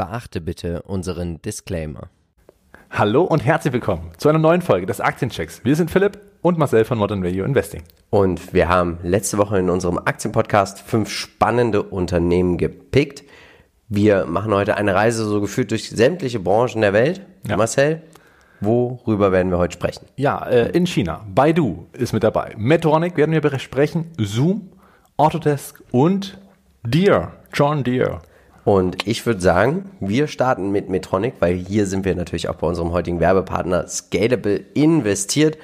Beachte bitte unseren Disclaimer. Hallo und herzlich willkommen zu einer neuen Folge des Aktienchecks. Wir sind Philipp und Marcel von Modern Value Investing. Und wir haben letzte Woche in unserem Aktienpodcast fünf spannende Unternehmen gepickt. Wir machen heute eine Reise so geführt durch sämtliche Branchen der Welt. Ja. Marcel, worüber werden wir heute sprechen? Ja, äh, in China. Baidu ist mit dabei. Medtronic werden wir besprechen. Zoom, Autodesk und Deere. John Deere. Und ich würde sagen, wir starten mit Metronic, weil hier sind wir natürlich auch bei unserem heutigen Werbepartner Scalable investiert.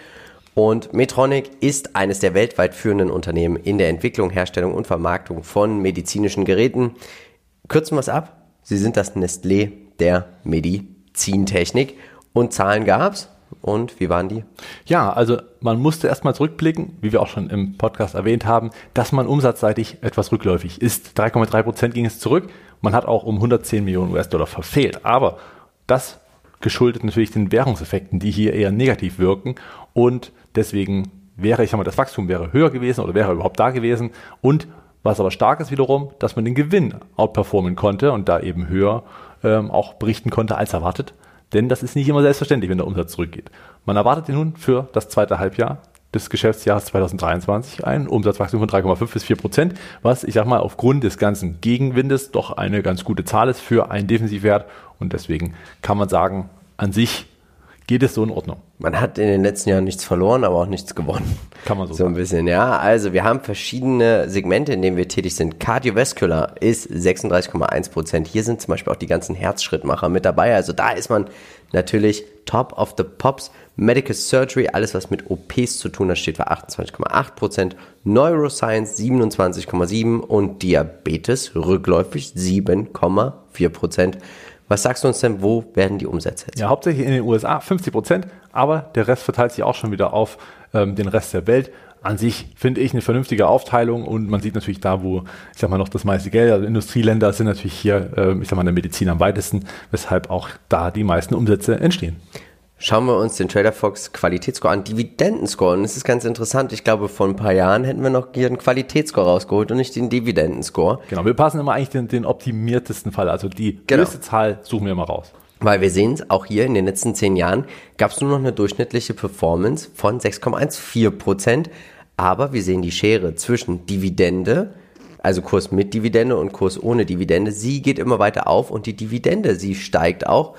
Und Metronic ist eines der weltweit führenden Unternehmen in der Entwicklung, Herstellung und Vermarktung von medizinischen Geräten. Kürzen wir es ab. Sie sind das Nestlé der Medizintechnik. Und Zahlen gab's. Und wie waren die? Ja, also man musste erstmal zurückblicken, wie wir auch schon im Podcast erwähnt haben, dass man umsatzseitig etwas rückläufig ist. 3,3 Prozent ging es zurück. Man hat auch um 110 Millionen US-Dollar verfehlt. Aber das geschuldet natürlich den Währungseffekten, die hier eher negativ wirken. Und deswegen wäre, ich sag mal, das Wachstum wäre höher gewesen oder wäre überhaupt da gewesen. Und was aber stark ist wiederum, dass man den Gewinn outperformen konnte und da eben höher ähm, auch berichten konnte als erwartet. Denn das ist nicht immer selbstverständlich, wenn der Umsatz zurückgeht. Man erwartet nun für das zweite Halbjahr des Geschäftsjahres 2023 ein Umsatzwachstum von 3,5 bis 4 Prozent, was ich sag mal aufgrund des ganzen Gegenwindes doch eine ganz gute Zahl ist für einen Defensivwert und deswegen kann man sagen, an sich geht es so in Ordnung. Man hat in den letzten Jahren nichts verloren, aber auch nichts gewonnen. Kann man so So ein sagen. bisschen, ja. Also wir haben verschiedene Segmente, in denen wir tätig sind. Cardiovascular ist 36,1 Prozent. Hier sind zum Beispiel auch die ganzen Herzschrittmacher mit dabei. Also da ist man natürlich top of the pops. Medical Surgery, alles was mit OPs zu tun hat, steht bei 28,8 Prozent. Neuroscience 27,7% und Diabetes rückläufig 7,4 Prozent. Was sagst du uns denn, wo werden die Umsätze jetzt? Ja, hauptsächlich in den USA 50 Prozent, aber der Rest verteilt sich auch schon wieder auf ähm, den Rest der Welt. An sich finde ich eine vernünftige Aufteilung und man sieht natürlich da, wo, ich sag mal, noch das meiste Geld, also Industrieländer sind natürlich hier, ähm, ich sag mal, in der Medizin am weitesten, weshalb auch da die meisten Umsätze entstehen. Schauen wir uns den Trader Fox Qualitätsscore an, Dividendenscore. Und es ist ganz interessant. Ich glaube, vor ein paar Jahren hätten wir noch hier einen Qualitätsscore rausgeholt und nicht den Dividendenscore. Genau, wir passen immer eigentlich den, den optimiertesten Fall, also die Genau. größte Zahl suchen wir immer raus. Weil wir sehen es, auch hier in den letzten zehn Jahren gab es nur noch eine durchschnittliche Performance von 6,14 Prozent. Aber wir sehen die Schere zwischen Dividende, also Kurs mit Dividende und Kurs ohne Dividende. Sie geht immer weiter auf und die Dividende, sie steigt auch.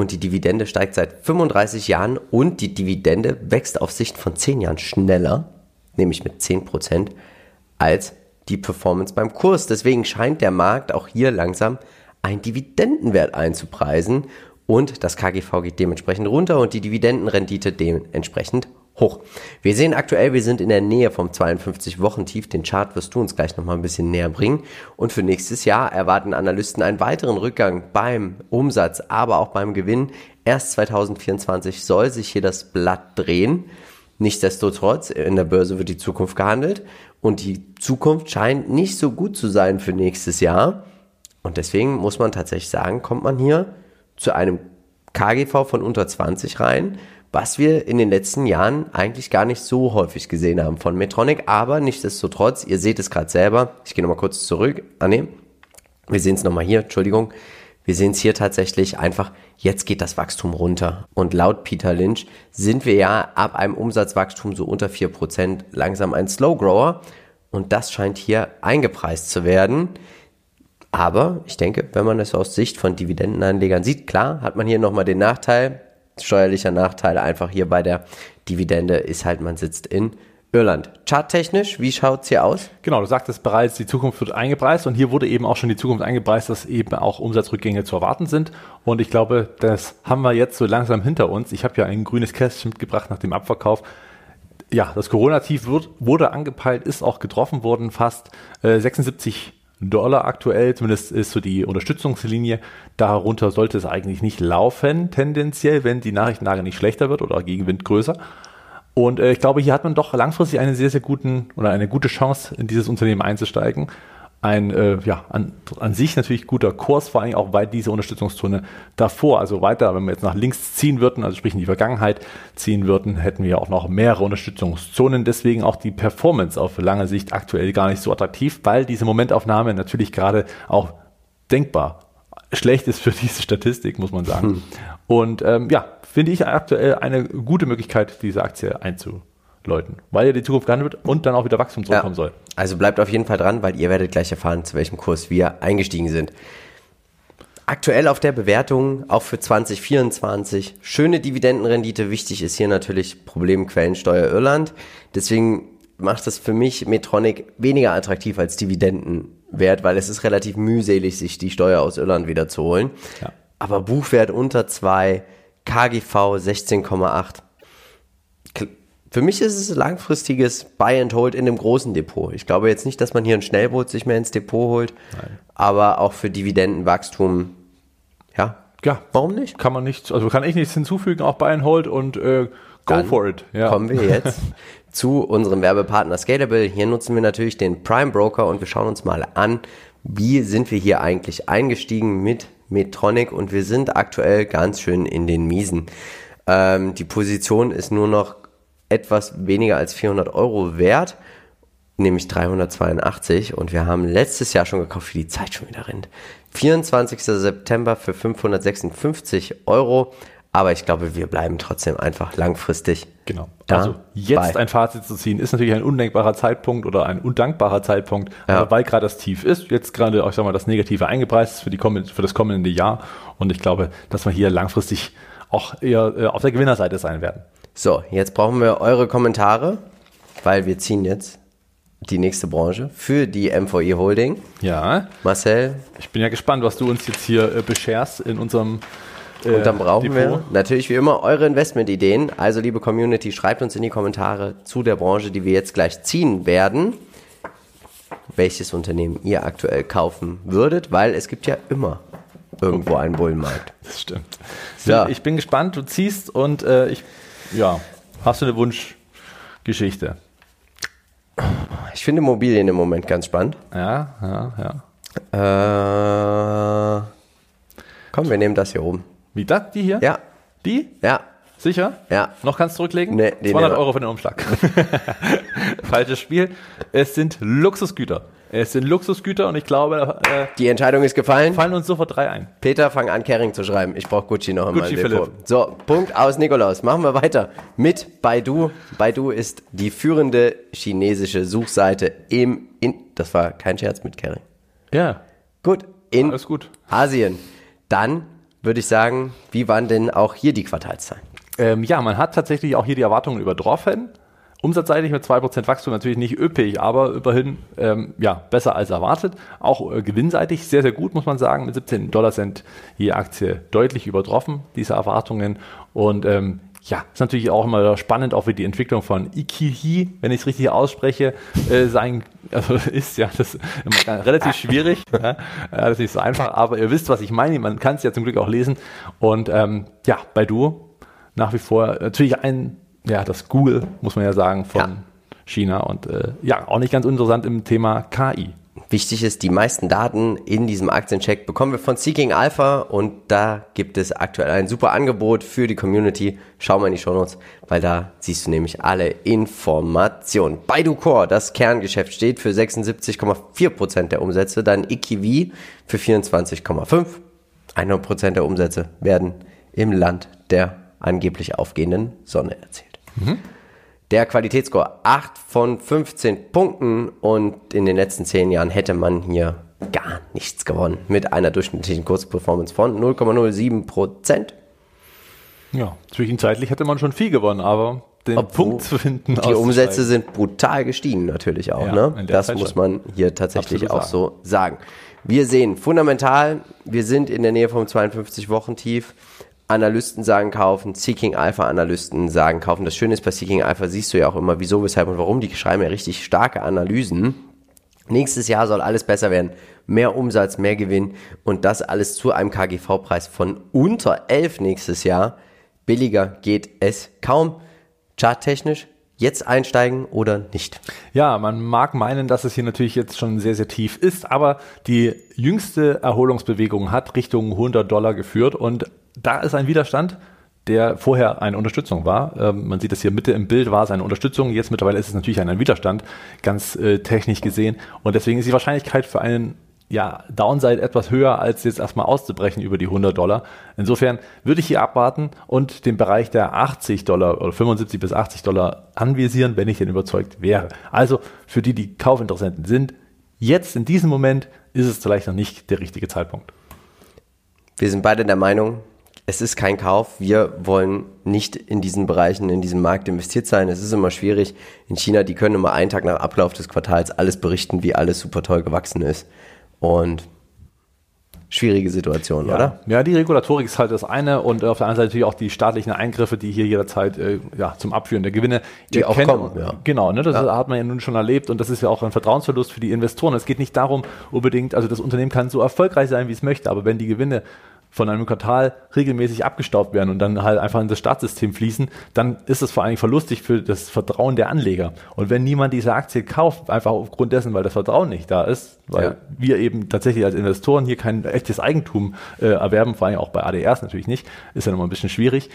Und die Dividende steigt seit 35 Jahren und die Dividende wächst auf Sicht von 10 Jahren schneller, nämlich mit 10 Prozent, als die Performance beim Kurs. Deswegen scheint der Markt auch hier langsam einen Dividendenwert einzupreisen und das KGV geht dementsprechend runter und die Dividendenrendite dementsprechend hoch. Wir sehen aktuell, wir sind in der Nähe vom 52-Wochen-Tief. Den Chart wirst du uns gleich nochmal ein bisschen näher bringen. Und für nächstes Jahr erwarten Analysten einen weiteren Rückgang beim Umsatz, aber auch beim Gewinn. Erst 2024 soll sich hier das Blatt drehen. Nichtsdestotrotz, in der Börse wird die Zukunft gehandelt und die Zukunft scheint nicht so gut zu sein für nächstes Jahr. Und deswegen muss man tatsächlich sagen, kommt man hier zu einem KGV von unter 20 rein, was wir in den letzten Jahren eigentlich gar nicht so häufig gesehen haben von Metronic. Aber nichtsdestotrotz, ihr seht es gerade selber, ich gehe nochmal kurz zurück. Ah nee, wir sehen es nochmal hier, Entschuldigung. Wir sehen es hier tatsächlich einfach, jetzt geht das Wachstum runter. Und laut Peter Lynch sind wir ja ab einem Umsatzwachstum so unter 4% langsam ein Slow Grower. Und das scheint hier eingepreist zu werden. Aber ich denke, wenn man das aus Sicht von Dividendenanlegern sieht, klar, hat man hier nochmal den Nachteil, steuerlicher Nachteil einfach hier bei der Dividende ist halt, man sitzt in Irland. Charttechnisch, wie schaut's hier aus? Genau, du sagtest bereits, die Zukunft wird eingepreist und hier wurde eben auch schon die Zukunft eingepreist, dass eben auch Umsatzrückgänge zu erwarten sind. Und ich glaube, das haben wir jetzt so langsam hinter uns. Ich habe ja ein grünes Kästchen mitgebracht nach dem Abverkauf. Ja, das Corona-Tief wurde angepeilt, ist auch getroffen worden, fast äh, 76 Dollar aktuell, zumindest ist so die Unterstützungslinie. Darunter sollte es eigentlich nicht laufen, tendenziell, wenn die Nachrichtenlage nicht schlechter wird oder Gegenwind größer. Und äh, ich glaube, hier hat man doch langfristig einen sehr, sehr guten oder eine gute Chance, in dieses Unternehmen einzusteigen. Ein äh, ja, an, an sich natürlich guter Kurs, vor allem auch weit diese Unterstützungszone davor, also weiter, wenn wir jetzt nach links ziehen würden, also sprich in die Vergangenheit ziehen würden, hätten wir auch noch mehrere Unterstützungszonen. Deswegen auch die Performance auf lange Sicht aktuell gar nicht so attraktiv, weil diese Momentaufnahme natürlich gerade auch denkbar schlecht ist für diese Statistik, muss man sagen. Hm. Und ähm, ja, finde ich aktuell eine gute Möglichkeit, diese Aktie einzuläuten, weil ja die Zukunft gehandelt wird und dann auch wieder Wachstum zurückkommen ja. soll. Also bleibt auf jeden Fall dran, weil ihr werdet gleich erfahren, zu welchem Kurs wir eingestiegen sind. Aktuell auf der Bewertung, auch für 2024, schöne Dividendenrendite. Wichtig ist hier natürlich Problemquellensteuer Irland. Deswegen macht es für mich Metronic weniger attraktiv als Dividendenwert, weil es ist relativ mühselig, sich die Steuer aus Irland wieder zu holen. Ja. Aber Buchwert unter 2, KGV 16,8. Für mich ist es langfristiges Buy and Hold in dem großen Depot. Ich glaube jetzt nicht, dass man hier ein Schnellboot sich mehr ins Depot holt, Nein. aber auch für Dividendenwachstum ja. Ja. Warum nicht? Kann man nichts, also kann ich nichts hinzufügen, auch Buy and Hold und äh, go Dann for it. Ja. Kommen wir jetzt zu unserem Werbepartner Scalable. Hier nutzen wir natürlich den Prime Broker und wir schauen uns mal an, wie sind wir hier eigentlich eingestiegen mit Medtronic und wir sind aktuell ganz schön in den Miesen. Ähm, die Position ist nur noch etwas weniger als 400 Euro wert, nämlich 382 und wir haben letztes Jahr schon gekauft, wie die Zeit schon wieder rennt. 24. September für 556 Euro. Aber ich glaube, wir bleiben trotzdem einfach langfristig. Genau. Also jetzt ein Fazit zu ziehen, ist natürlich ein undenkbarer Zeitpunkt oder ein undankbarer Zeitpunkt, ja. weil gerade das Tief ist, jetzt gerade, ich sag mal, das Negative eingepreist ist für, die, für das kommende Jahr. Und ich glaube, dass wir hier langfristig auch eher äh, auf der Gewinnerseite sein werden. So, jetzt brauchen wir eure Kommentare, weil wir ziehen jetzt die nächste Branche für die MVI Holding. Ja. Marcel. Ich bin ja gespannt, was du uns jetzt hier äh, bescherst in unserem äh, Und dann brauchen Depot. wir natürlich wie immer eure Investmentideen. Also liebe Community, schreibt uns in die Kommentare zu der Branche, die wir jetzt gleich ziehen werden, welches Unternehmen ihr aktuell kaufen würdet, weil es gibt ja immer irgendwo einen Bullenmarkt. Das stimmt. So. Ich bin gespannt, du ziehst und äh, ich, ja, hast du eine Wunschgeschichte? Ich finde Immobilien im Moment ganz spannend. Ja, ja, ja. Äh, komm, wir nehmen das hier oben. Wie das? Die hier? Ja. Die? Ja. Sicher? Ja. Noch kannst du zurücklegen? Nee, 200 Euro für den Umschlag. Falsches Spiel. Es sind Luxusgüter. Es sind Luxusgüter und ich glaube, äh, die Entscheidung ist gefallen. Fallen uns sofort drei ein. Peter, fang an, Kering zu schreiben. Ich brauche Gucci noch einmal. Gucci Philipp. So, Punkt aus Nikolaus. Machen wir weiter mit Baidu. Baidu ist die führende chinesische Suchseite im, in, das war kein Scherz mit Kering. Ja. Gut, in Alles gut. Asien. Dann würde ich sagen, wie waren denn auch hier die Quartalszahlen? Ähm, ja, man hat tatsächlich auch hier die Erwartungen übertroffen. Umsatzseitig mit 2% Wachstum natürlich nicht üppig, aber immerhin ähm, ja, besser als erwartet. Auch äh, gewinnseitig sehr, sehr gut, muss man sagen. Mit 17 Dollar sind die Aktie deutlich übertroffen, diese Erwartungen. Und ähm, ja, ist natürlich auch immer spannend, auch wie die Entwicklung von Ikihi, wenn ich es richtig ausspreche, äh, sein, also ist ja das ist relativ schwierig. ja, das ist nicht so einfach, aber ihr wisst, was ich meine. Man kann es ja zum Glück auch lesen. Und ähm, ja, bei Du nach wie vor natürlich ein ja, das Google, muss man ja sagen, von ja. China und äh, ja, auch nicht ganz interessant im Thema KI. Wichtig ist, die meisten Daten in diesem Aktiencheck bekommen wir von Seeking Alpha und da gibt es aktuell ein super Angebot für die Community. Schau mal in die Show Notes, weil da siehst du nämlich alle Informationen. Baidu Core, das Kerngeschäft, steht für 76,4% der Umsätze, dann Ikivi für 24,5%. 100% der Umsätze werden im Land der angeblich aufgehenden Sonne erzielt. Mhm. Der Qualitätsscore 8 von 15 Punkten und in den letzten 10 Jahren hätte man hier gar nichts gewonnen mit einer durchschnittlichen Kursperformance von 0,07 Prozent. Ja, zwischenzeitlich hätte man schon viel gewonnen, aber den Obwohl Punkt zu finden. Die Umsätze sind brutal gestiegen natürlich auch. Ja, ne? Das Zeit muss man hier tatsächlich auch sagen. so sagen. Wir sehen fundamental, wir sind in der Nähe vom 52-Wochen-Tief. Analysten sagen kaufen, Seeking Alpha Analysten sagen kaufen. Das Schöne ist bei Seeking Alpha siehst du ja auch immer, wieso, weshalb und warum. Die schreiben ja richtig starke Analysen. Nächstes Jahr soll alles besser werden. Mehr Umsatz, mehr Gewinn und das alles zu einem KGV-Preis von unter 11 nächstes Jahr. Billiger geht es kaum. Charttechnisch jetzt einsteigen oder nicht? Ja, man mag meinen, dass es hier natürlich jetzt schon sehr, sehr tief ist, aber die jüngste Erholungsbewegung hat Richtung 100 Dollar geführt und da ist ein Widerstand, der vorher eine Unterstützung war. Ähm, man sieht es hier Mitte im Bild, war es eine Unterstützung. Jetzt mittlerweile ist es natürlich ein, Widerstand, ganz äh, technisch gesehen. Und deswegen ist die Wahrscheinlichkeit für einen ja, Downside etwas höher, als jetzt erstmal auszubrechen über die 100 Dollar. Insofern würde ich hier abwarten und den Bereich der 80 Dollar oder 75 bis 80 Dollar anvisieren, wenn ich denn überzeugt wäre. Also für die, die Kaufinteressenten sind, jetzt in diesem Moment ist es vielleicht noch nicht der richtige Zeitpunkt. Wir sind beide der Meinung, es ist kein Kauf. Wir wollen nicht in diesen Bereichen, in diesem Markt investiert sein. Es ist immer schwierig. In China, die können immer einen Tag nach Ablauf des Quartals alles berichten, wie alles super toll gewachsen ist. Und schwierige Situation, ja. oder? Ja, die Regulatorik ist halt das eine und auf der anderen Seite natürlich auch die staatlichen Eingriffe, die hier jederzeit äh, ja, zum Abführen der Gewinne die auch kennen. kommen. Ja. Genau, ne, das ja. hat man ja nun schon erlebt und das ist ja auch ein Vertrauensverlust für die Investoren. Es geht nicht darum unbedingt, also das Unternehmen kann so erfolgreich sein, wie es möchte, aber wenn die Gewinne von einem Quartal regelmäßig abgestaubt werden und dann halt einfach in das Staatssystem fließen, dann ist es vor allen Dingen verlustig für das Vertrauen der Anleger. Und wenn niemand diese Aktie kauft, einfach aufgrund dessen, weil das Vertrauen nicht da ist, weil ja. wir eben tatsächlich als Investoren hier kein echtes Eigentum äh, erwerben, vor allem auch bei ADRs natürlich nicht, ist ja nochmal ein bisschen schwierig.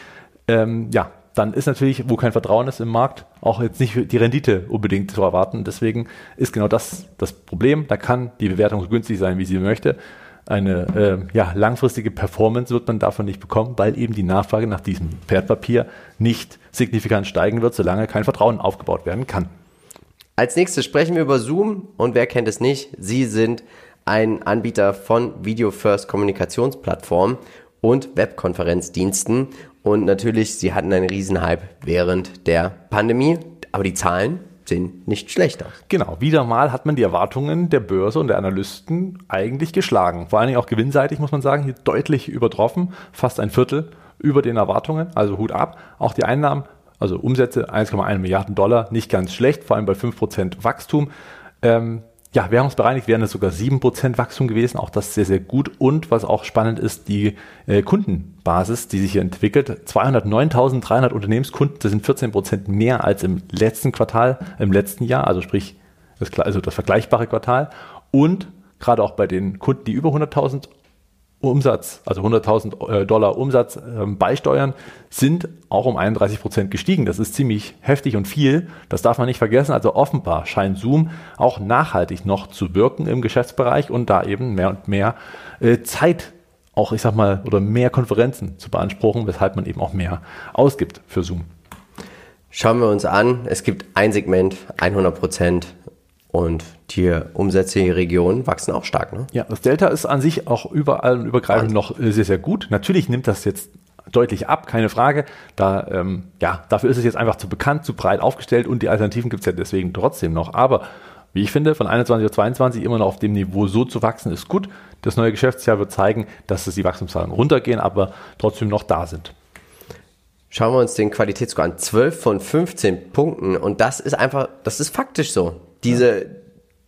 Ähm, ja, dann ist natürlich, wo kein Vertrauen ist im Markt, auch jetzt nicht die Rendite unbedingt zu erwarten. Deswegen ist genau das das Problem. Da kann die Bewertung so günstig sein, wie sie möchte eine äh, ja, langfristige Performance wird man davon nicht bekommen, weil eben die Nachfrage nach diesem Wertpapier nicht signifikant steigen wird, solange kein Vertrauen aufgebaut werden kann. Als nächstes sprechen wir über Zoom und wer kennt es nicht? Sie sind ein Anbieter von Video First Kommunikationsplattformen und Webkonferenzdiensten und natürlich, sie hatten einen Riesenhype während der Pandemie, aber die Zahlen sehen nicht schlecht aus. Genau, wieder mal hat man die Erwartungen der Börse und der Analysten eigentlich geschlagen. Vor allen Dingen auch gewinnseitig, muss man sagen, hier deutlich übertroffen, fast ein Viertel über den Erwartungen, also Hut ab. Auch die Einnahmen, also Umsätze 1,1 Milliarden Dollar, nicht ganz schlecht, vor allem bei 5% Wachstum. Ähm, ja, währungsbereinigt wären es sogar 7% Wachstum gewesen, auch das sehr, sehr gut. Und was auch spannend ist, die äh, Kundenbasis, die sich hier entwickelt. 209.300 Unternehmenskunden, das sind 14% mehr als im letzten Quartal, im letzten Jahr, also sprich das, also das vergleichbare Quartal. Und gerade auch bei den Kunden, die über 100.000 Umsatz, also 100.000 äh, Dollar Umsatz ähm, beisteuern, sind auch um 31 Prozent gestiegen. Das ist ziemlich heftig und viel. Das darf man nicht vergessen. Also offenbar scheint Zoom auch nachhaltig noch zu wirken im Geschäftsbereich und da eben mehr und mehr äh, Zeit auch, ich sag mal, oder mehr Konferenzen zu beanspruchen, weshalb man eben auch mehr ausgibt für Zoom. Schauen wir uns an. Es gibt ein Segment, 100 Prozent und die Umsätze in die Region wachsen auch stark. Ne? Ja, das Delta ist an sich auch überall und übergreifend noch äh, sehr, sehr gut. Natürlich nimmt das jetzt deutlich ab, keine Frage. Da, ähm, ja, dafür ist es jetzt einfach zu bekannt, zu breit aufgestellt und die Alternativen gibt es ja deswegen trotzdem noch. Aber wie ich finde, von 21 auf 22 immer noch auf dem Niveau so zu wachsen, ist gut. Das neue Geschäftsjahr wird zeigen, dass es die Wachstumszahlen runtergehen, aber trotzdem noch da sind. Schauen wir uns den Qualitätsscore an. 12 von 15 Punkten. Und das ist einfach, das ist faktisch so diese,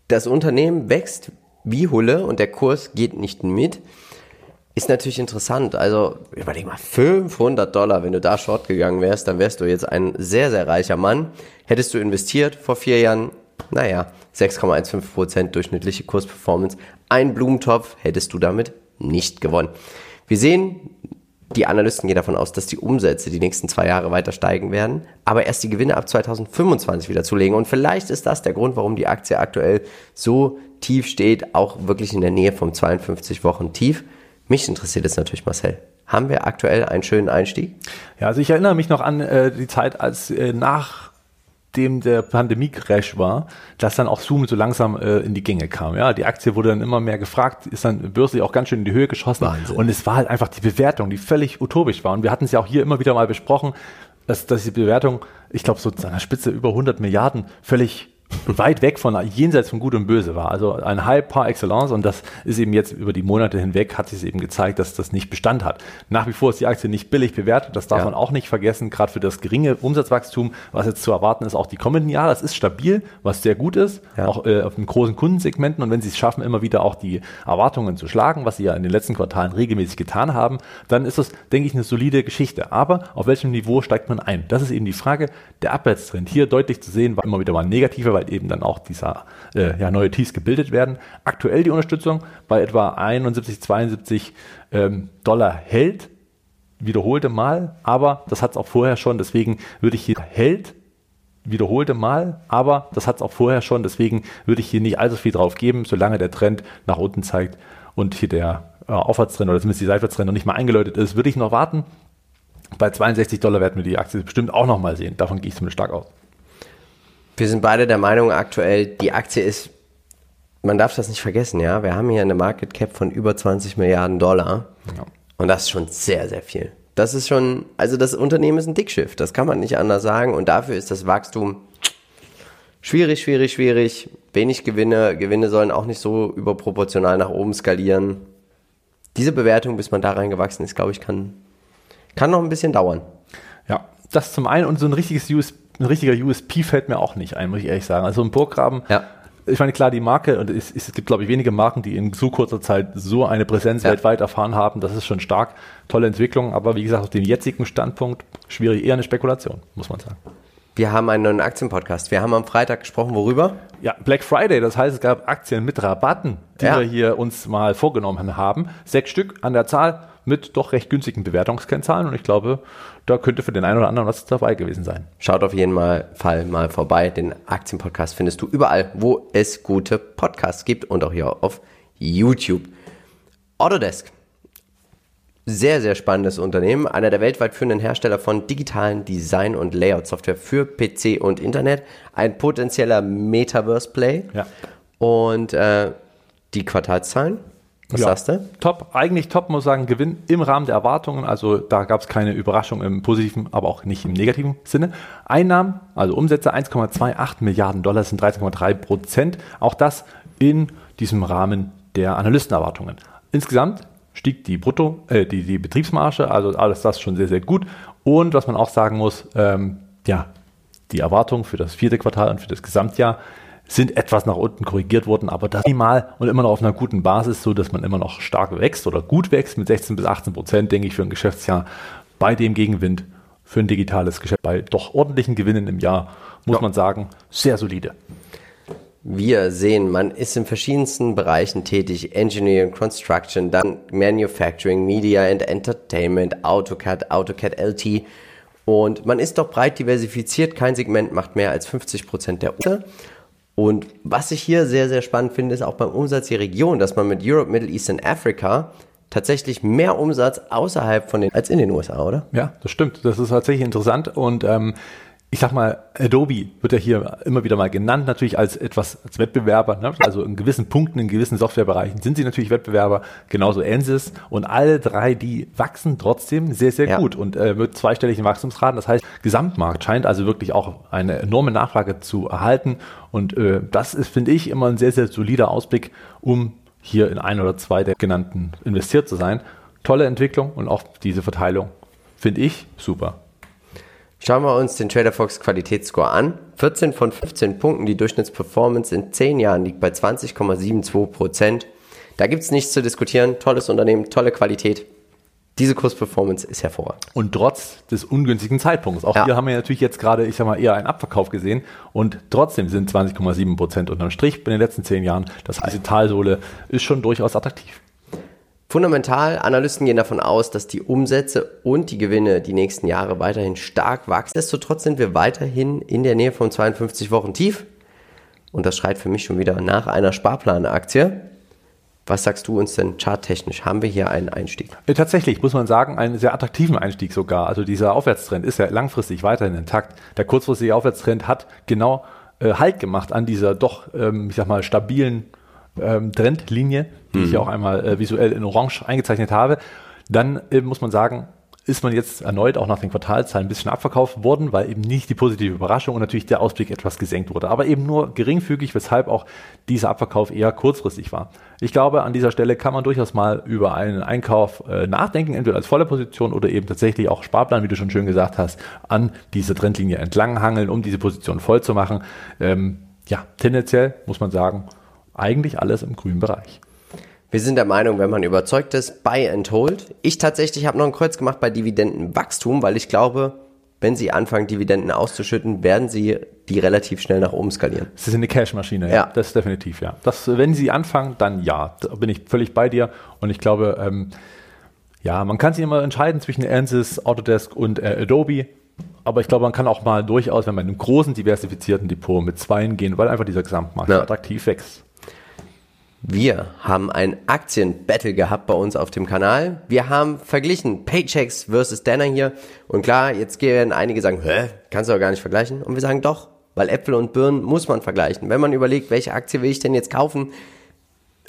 das Unternehmen wächst wie Hulle und der Kurs geht nicht mit, ist natürlich interessant. Also überleg mal, 500 Dollar, wenn du da short gegangen wärst, dann wärst du jetzt ein sehr, sehr reicher Mann. Hättest du investiert vor vier Jahren, naja, 6,15% durchschnittliche Kursperformance, ein Blumentopf hättest du damit nicht gewonnen. Wir sehen, die Analysten gehen davon aus, dass die Umsätze die nächsten zwei Jahre weiter steigen werden, aber erst die Gewinne ab 2025 wieder zulegen. Und vielleicht ist das der Grund, warum die Aktie aktuell so tief steht, auch wirklich in der Nähe vom 52 Wochen Tief. Mich interessiert es natürlich, Marcel. Haben wir aktuell einen schönen Einstieg? Ja, also ich erinnere mich noch an äh, die Zeit, als äh, nach nachdem der Pandemie-Crash war, dass dann auch Zoom so langsam äh, in die Gänge kam. Ja, die Aktie wurde dann immer mehr gefragt, ist dann börslich auch ganz schön in die Höhe geschossen. Wahnsinn. Und es war halt einfach die Bewertung, die völlig utopisch war. Und wir hatten es ja auch hier immer wieder mal besprochen, dass, dass die Bewertung, ich glaube, so an der Spitze über 100 Milliarden völlig weit weg von jenseits von Gut und Böse war. Also ein Hype par excellence und das ist eben jetzt über die Monate hinweg hat sich eben gezeigt, dass das nicht Bestand hat. Nach wie vor ist die Aktie nicht billig bewertet, das darf ja. man auch nicht vergessen, gerade für das geringe Umsatzwachstum, was jetzt zu erwarten ist, auch die kommenden Jahre. Das ist stabil, was sehr gut ist, ja. auch äh, auf den großen Kundensegmenten und wenn sie es schaffen, immer wieder auch die Erwartungen zu schlagen, was sie ja in den letzten Quartalen regelmäßig getan haben, dann ist das, denke ich, eine solide Geschichte. Aber auf welchem Niveau steigt man ein? Das ist eben die Frage. Der Abwärtstrend hier deutlich zu sehen, war immer wieder mal negativer, weil eben dann auch dieser äh, ja, neue Tiefs gebildet werden. Aktuell die Unterstützung bei etwa 71, 72 ähm, Dollar hält, wiederholte Mal, aber das hat es auch vorher schon, deswegen würde ich hier hält wiederholte Mal, aber das hat es auch vorher schon, deswegen würde ich hier nicht allzu viel drauf geben, solange der Trend nach unten zeigt und hier der äh, Aufwärtstrend oder zumindest die Seitwärtstrend noch nicht mal eingeläutet ist, würde ich noch warten. Bei 62 Dollar werden wir die Aktie bestimmt auch noch mal sehen. Davon gehe ich zumindest stark aus. Wir sind beide der Meinung aktuell, die Aktie ist, man darf das nicht vergessen, ja. Wir haben hier eine Market Cap von über 20 Milliarden Dollar. Ja. Und das ist schon sehr, sehr viel. Das ist schon, also das Unternehmen ist ein Dickschiff, das kann man nicht anders sagen. Und dafür ist das Wachstum schwierig, schwierig, schwierig. Wenig Gewinne. Gewinne sollen auch nicht so überproportional nach oben skalieren. Diese Bewertung, bis man da reingewachsen ist, glaube ich, kann, kann noch ein bisschen dauern. Ja, das zum einen und so ein richtiges US, ein richtiger USP fällt mir auch nicht ein, muss ich ehrlich sagen. Also ein Burggraben ja ich meine, klar, die Marke, und es, es gibt, glaube ich, wenige Marken, die in so kurzer Zeit so eine Präsenz ja. weltweit erfahren haben. Das ist schon stark. Tolle Entwicklung, aber wie gesagt, auf dem jetzigen Standpunkt schwierig, eher eine Spekulation, muss man sagen. Wir haben einen neuen Aktienpodcast. Wir haben am Freitag gesprochen, worüber? Ja, Black Friday. Das heißt, es gab Aktien mit Rabatten, die ja. wir hier uns mal vorgenommen haben. Sechs Stück an der Zahl mit doch recht günstigen Bewertungskennzahlen. Und ich glaube, da könnte für den einen oder anderen was dabei gewesen sein. Schaut auf jeden Fall mal vorbei. Den Aktienpodcast findest du überall, wo es gute Podcasts gibt und auch hier auf YouTube. Autodesk. Sehr, sehr spannendes Unternehmen. Einer der weltweit führenden Hersteller von digitalen Design- und Layout-Software für PC und Internet. Ein potenzieller Metaverse-Play. Ja. Und äh, die Quartalszahlen was ja, sagst du? Top, eigentlich top, muss sagen, Gewinn im Rahmen der Erwartungen. Also da gab es keine Überraschung im positiven, aber auch nicht im negativen Sinne. Einnahmen, also Umsätze 1,28 Milliarden Dollar sind 13,3 Prozent. Auch das in diesem Rahmen der Analystenerwartungen. Insgesamt stieg die Brutto, äh, die, die Betriebsmarge, also alles das schon sehr, sehr gut. Und was man auch sagen muss, ähm, ja, die Erwartung für das vierte Quartal und für das Gesamtjahr sind etwas nach unten korrigiert worden, aber das minimal und immer noch auf einer guten Basis, so dass man immer noch stark wächst oder gut wächst mit 16 bis 18 Prozent, denke ich, für ein Geschäftsjahr bei dem Gegenwind für ein digitales Geschäft bei doch ordentlichen Gewinnen im Jahr, muss ja. man sagen, sehr solide. Wir sehen, man ist in verschiedensten Bereichen tätig. Engineering, Construction, dann Manufacturing, Media and Entertainment, AutoCAD, AutoCAD LT. Und man ist doch breit diversifiziert. Kein Segment macht mehr als 50 Prozent der Umsätze. Und was ich hier sehr, sehr spannend finde, ist auch beim Umsatz die Region, dass man mit Europe, Middle East und Africa tatsächlich mehr Umsatz außerhalb von den als in den USA, oder? Ja, das stimmt. Das ist tatsächlich interessant und ähm, ich sag mal, Adobe wird ja hier immer wieder mal genannt, natürlich als etwas als Wettbewerber. Ne? Also in gewissen Punkten, in gewissen Softwarebereichen sind sie natürlich Wettbewerber, genauso Ansys. Und alle drei, die wachsen trotzdem sehr, sehr ja. gut und äh, mit zweistelligen Wachstumsraten. Das heißt, Gesamtmarkt scheint also wirklich auch eine enorme Nachfrage zu erhalten. Und äh, das ist, finde ich, immer ein sehr, sehr solider Ausblick, um hier in ein oder zwei der genannten investiert zu sein. Tolle Entwicklung und auch diese Verteilung finde ich super. Schauen wir uns den TraderFox Qualitätsscore an. 14 von 15 Punkten, die Durchschnittsperformance in 10 Jahren liegt bei 20,72 Prozent. Da gibt es nichts zu diskutieren. Tolles Unternehmen, tolle Qualität. Diese Kursperformance ist hervorragend. Und trotz des ungünstigen Zeitpunkts. Auch ja. hier haben wir natürlich jetzt gerade, ich sag mal, eher einen Abverkauf gesehen. Und trotzdem sind 20,7 Prozent unterm Strich in den letzten 10 Jahren. Das heißt, diese Talsohle ist schon durchaus attraktiv. Fundamental, Analysten gehen davon aus, dass die Umsätze und die Gewinne die nächsten Jahre weiterhin stark wachsen. Nichtsdestotrotz sind wir weiterhin in der Nähe von 52 Wochen tief. Und das schreit für mich schon wieder nach einer Sparplanaktie. Was sagst du uns denn charttechnisch? Haben wir hier einen Einstieg? Äh, tatsächlich, muss man sagen, einen sehr attraktiven Einstieg sogar. Also dieser Aufwärtstrend ist ja langfristig weiterhin intakt. Der kurzfristige Aufwärtstrend hat genau äh, Halt gemacht an dieser doch, ähm, ich sag mal, stabilen ähm, Trendlinie, die mhm. ich ja auch einmal äh, visuell in Orange eingezeichnet habe, dann äh, muss man sagen, ist man jetzt erneut auch nach den Quartalzahlen ein bisschen abverkauft worden, weil eben nicht die positive Überraschung und natürlich der Ausblick etwas gesenkt wurde. Aber eben nur geringfügig, weshalb auch dieser Abverkauf eher kurzfristig war. Ich glaube, an dieser Stelle kann man durchaus mal über einen Einkauf äh, nachdenken, entweder als volle Position oder eben tatsächlich auch Sparplan, wie du schon schön gesagt hast, an diese Trendlinie entlang hangeln, um diese Position voll zu machen. Ähm, ja, tendenziell muss man sagen, eigentlich alles im grünen Bereich. Wir sind der Meinung, wenn man überzeugt ist, buy and hold. Ich tatsächlich habe noch ein Kreuz gemacht bei Dividendenwachstum, weil ich glaube, wenn sie anfangen, Dividenden auszuschütten, werden sie die relativ schnell nach oben skalieren. Sie sind eine Cash-Maschine, ja. ja. Das ist definitiv, ja. Das, wenn sie anfangen, dann ja. Da bin ich völlig bei dir. Und ich glaube, ähm, ja, man kann sich immer entscheiden zwischen Ansys, Autodesk und äh, Adobe. Aber ich glaube, man kann auch mal durchaus, wenn man in einem großen diversifizierten Depot mit Zweien gehen, weil einfach dieser Gesamtmarkt Ja. attraktiv wächst. Wir haben ein Aktienbattle gehabt bei uns auf dem Kanal. Wir haben verglichen Paychecks versus Danner hier. Und klar, jetzt werden einige sagen, hä, kannst du doch gar nicht vergleichen. Und wir sagen doch, weil Äpfel und Birnen muss man vergleichen. Wenn man überlegt, welche Aktie will ich denn jetzt kaufen?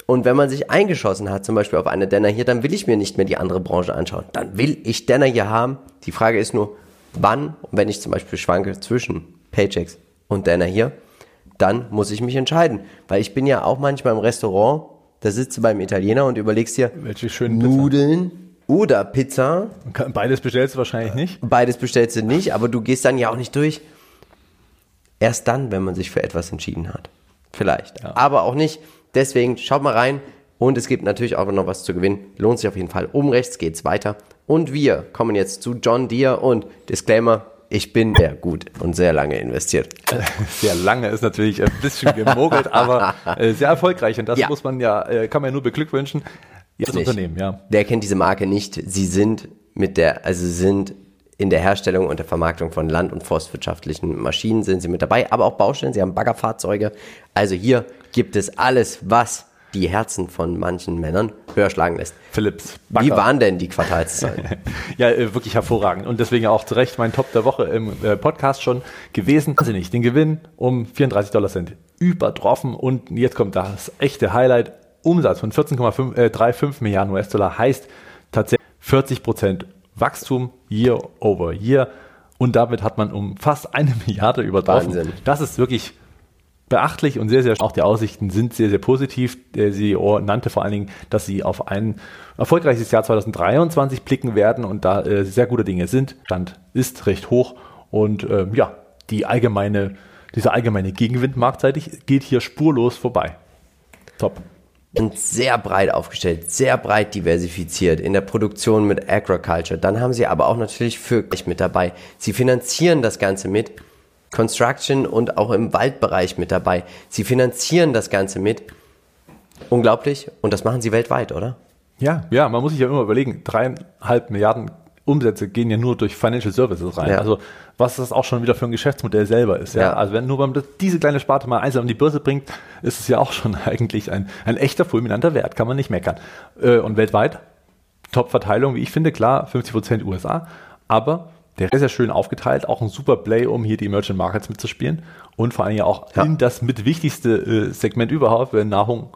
Und wenn man sich eingeschossen hat, zum Beispiel auf eine Denner hier, dann will ich mir nicht mehr die andere Branche anschauen. Dann will ich Denner hier haben. Die Frage ist nur, wann, wenn ich zum Beispiel schwanke zwischen Paychecks und Denner hier, dann muss ich mich entscheiden. Weil ich bin ja auch manchmal im Restaurant, da sitzt du beim Italiener und überlegst dir Welche schönen Pizza. Nudeln oder Pizza. Beides bestellst du wahrscheinlich nicht. Beides bestellst du nicht, aber du gehst dann ja auch nicht durch. Erst dann, wenn man sich für etwas entschieden hat. Vielleicht. Aber auch nicht. Deswegen schaut mal rein. Und es gibt natürlich auch noch was zu gewinnen. Lohnt sich auf jeden Fall. Um rechts geht's weiter. Und wir kommen jetzt zu John Deere und Disclaimer. Ich bin sehr gut und sehr lange investiert. Sehr lange ist natürlich ein bisschen gemogelt, aber äh, sehr erfolgreich. Und das Ja. muss man ja, äh, kann man ja nur beglückwünschen. Das Nicht. Unternehmen, ja. Wer kennt diese Marke nicht? Sie sind mit der, also sind in der Herstellung und der Vermarktung von land- und forstwirtschaftlichen Maschinen sind sie mit dabei, aber auch Baustellen. Sie haben Baggerfahrzeuge. Also hier gibt es alles, was die Herzen von manchen Männern höher schlagen lässt. Philips. Wie waren denn die Quartalszahlen? Ja, äh, wirklich hervorragend. Und deswegen auch zu Recht mein Top der Woche im äh, Podcast schon gewesen. Also nicht, den Gewinn um 34 Dollar Cent übertroffen. Und jetzt kommt das echte Highlight. Umsatz von 14,35 äh, 35 Milliarden US-Dollar heißt tatsächlich 40 Prozent Wachstum year over year. Und damit hat man um fast eine Milliarde übertroffen. Wahnsinn. Das ist wirklich beachtlich und sehr, sehr, auch die Aussichten sind sehr, sehr positiv. Der CEO nannte vor allen Dingen, dass sie auf ein erfolgreiches Jahr 2023 blicken werden und da äh, sehr gute Dinge sind. Stand ist recht hoch und ähm, ja, die allgemeine, dieser allgemeine Gegenwind marktseitig geht hier spurlos vorbei. Top. Und sehr breit aufgestellt, sehr breit diversifiziert in der Produktion mit Agriculture. Dann haben sie aber auch natürlich Vögel mit dabei. Sie finanzieren das Ganze mit Construction und auch im Waldbereich mit dabei. Sie finanzieren das Ganze mit. Unglaublich. Und das machen sie weltweit, oder? Ja, ja, man muss sich ja immer überlegen, dreieinhalb Milliarden Umsätze gehen ja nur durch Financial Services rein. Ja. Also was das auch schon wieder für ein Geschäftsmodell selber ist. Ja? Ja. Also wenn nur man diese kleine Sparte mal einzeln an die Börse bringt, ist es ja auch schon eigentlich ein, ein echter fulminanter Wert, kann man nicht meckern. Äh, Und weltweit, Top-Verteilung, wie ich finde, klar, 50% USA, aber der ist sehr schön aufgeteilt, auch ein super Play, um hier die Emerging Markets mitzuspielen und vor allem ja auch Ja. in das mit wichtigste äh, Segment überhaupt, weil Nahrung,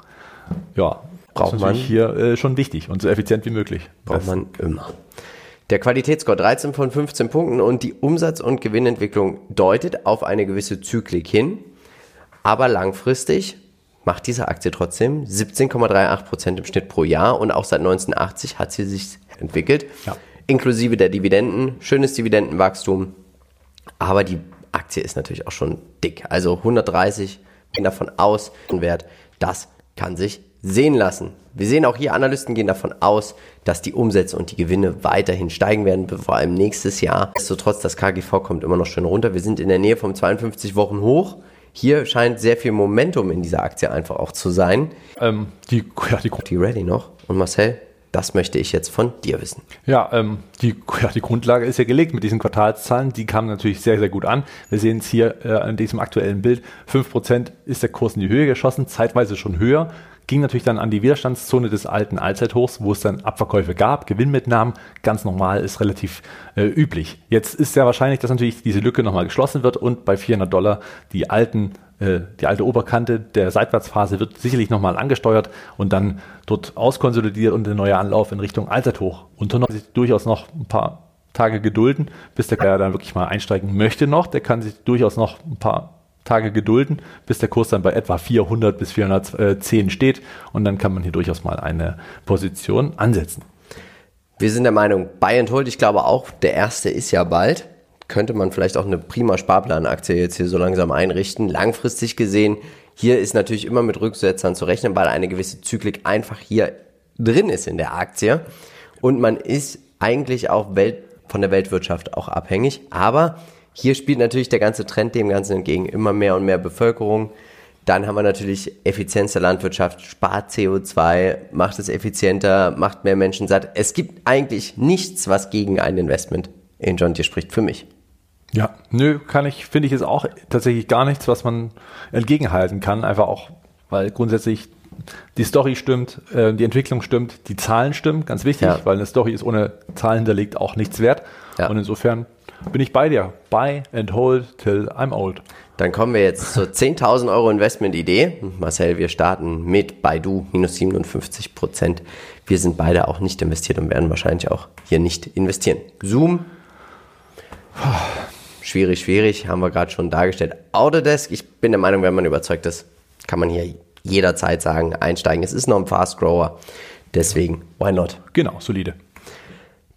ja, Braucht man. hier äh, schon wichtig und so effizient wie möglich. Braucht Das- man immer. Der Qualitätsscore 13 von 15 Punkten und die Umsatz- und Gewinnentwicklung deutet auf eine gewisse Zyklik hin. Aber langfristig macht diese Aktie trotzdem 17,38% im Schnitt pro Jahr und auch seit 1980 hat sie sich entwickelt. Ja. Inklusive der Dividenden, schönes Dividendenwachstum. Aber die Aktie ist natürlich auch schon dick. Also 130 gehen davon aus, Wert, das kann sich sehen lassen. Wir sehen auch hier, Analysten gehen davon aus, dass die Umsätze und die Gewinne weiterhin steigen werden, vor allem nächstes Jahr. Nichtsdestotrotz, das KGV kommt immer noch schön runter. Wir sind in der Nähe vom 52 Wochen hoch. Hier scheint sehr viel Momentum in dieser Aktie einfach auch zu sein. Ähm, die, ja, die, Die ready noch? Und Marcel, das möchte ich jetzt von dir wissen. ja, ähm, die, ja, die Grundlage ist ja gelegt mit diesen Quartalszahlen. Die kamen natürlich sehr, sehr gut an. Wir sehen es hier äh, an diesem aktuellen Bild. 5% ist der Kurs in die Höhe geschossen, zeitweise schon höher. Ging natürlich dann an die Widerstandszone des alten Allzeithochs, wo es dann Abverkäufe gab, Gewinnmitnahmen. Ganz normal, ist relativ äh, üblich. Jetzt ist sehr wahrscheinlich, dass natürlich diese Lücke nochmal geschlossen wird und bei 400 Dollar die alten die alte Oberkante der Seitwärtsphase wird sicherlich nochmal angesteuert und dann dort auskonsolidiert und der neue Anlauf in Richtung Allzeithoch. Und noch sich durchaus noch ein paar Tage gedulden, bis der Kerl dann wirklich mal einsteigen möchte noch. Der kann sich durchaus noch ein paar Tage gedulden, bis der Kurs dann bei etwa 400 bis 410 steht und dann kann man hier durchaus mal eine Position ansetzen. Wir sind der Meinung, Buy and Hold, ich glaube auch, der erste ist ja bald. Könnte man vielleicht auch eine prima Sparplanaktie jetzt hier so langsam einrichten. Langfristig gesehen, hier ist natürlich immer mit Rücksetzern zu rechnen, weil eine gewisse Zyklik einfach hier drin ist in der Aktie. Und man ist eigentlich auch Welt, von der Weltwirtschaft auch abhängig. Aber hier spielt natürlich der ganze Trend dem Ganzen entgegen. Immer mehr und mehr Bevölkerung. Dann haben wir natürlich Effizienz der Landwirtschaft, spart CO2, macht es effizienter, macht mehr Menschen satt. Es gibt eigentlich nichts, was gegen ein Investment in John Deere spricht, für mich. Ja, nö, kann ich, finde ich jetzt auch tatsächlich gar nichts, was man entgegenhalten kann. Einfach auch, weil grundsätzlich die Story stimmt, äh, die Entwicklung stimmt, die Zahlen stimmen, ganz wichtig, Ja. weil eine Story ist ohne Zahlen hinterlegt auch nichts wert. Ja. Und insofern bin ich bei dir. Buy and hold till I'm old. Dann kommen wir jetzt zur 10.000 Euro Investment-Idee. Marcel, wir starten mit Baidu, minus 57 Prozent. Wir sind beide auch nicht investiert und werden wahrscheinlich auch hier nicht investieren. Zoom, schwierig, schwierig, haben wir gerade schon dargestellt. Autodesk, ich bin der Meinung, wenn man überzeugt ist, kann man hier jederzeit sagen, einsteigen. Es ist noch ein Fast Grower, deswegen, why not? Genau, solide.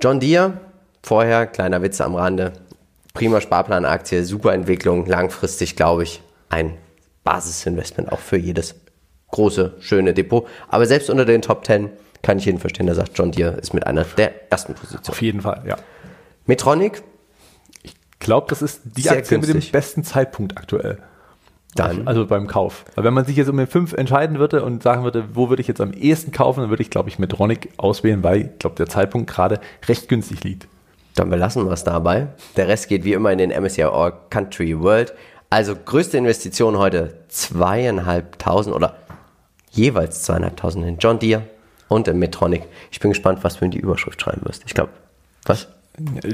John Deere, vorher, kleiner Witz am Rande, prima Sparplanaktie, super Entwicklung, langfristig glaube ich ein Basisinvestment auch für jedes große, schöne Depot. Aber selbst unter den Top 10 kann ich jeden verstehen, der sagt, John Deere ist mit einer der ersten Positionen. Auf jeden Fall, ja. Metronic, glaube, das ist die Sehr Aktie mit günstig. dem besten Zeitpunkt aktuell. dann Also beim Kauf. Weil wenn man sich jetzt um den 5 entscheiden würde und sagen würde, wo würde ich jetzt am ehesten kaufen, dann würde ich, glaube ich, Medtronic auswählen, weil ich glaube, der Zeitpunkt gerade recht günstig liegt. Dann belassen wir es dabei. Der Rest geht wie immer in den MSCI All Country World. Also größte Investition heute zweieinhalbtausend oder jeweils zweieinhalbtausend in John Deere und in Metronic. Ich bin gespannt, was du in die Überschrift schreiben wirst. Ich glaube, was?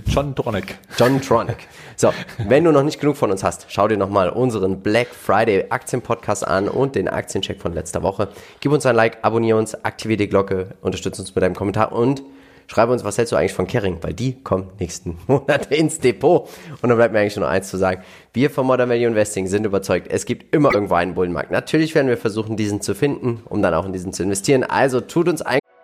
John Tronic. John Tronic. So, wenn du noch nicht genug von uns hast, schau dir nochmal unseren Black Friday Aktienpodcast an und den Aktiencheck von letzter Woche. Gib uns ein Like, abonniere uns, aktiviere die Glocke, unterstütze uns mit deinem Kommentar und schreibe uns, was hältst du eigentlich von Kering, weil die kommen nächsten Monat ins Depot. Und dann bleibt mir eigentlich nur eins zu sagen. Wir von Modern Value Investing sind überzeugt, es gibt immer irgendwo einen Bullenmarkt. Natürlich werden wir versuchen, diesen zu finden, um dann auch in diesen zu investieren. Also tut uns ein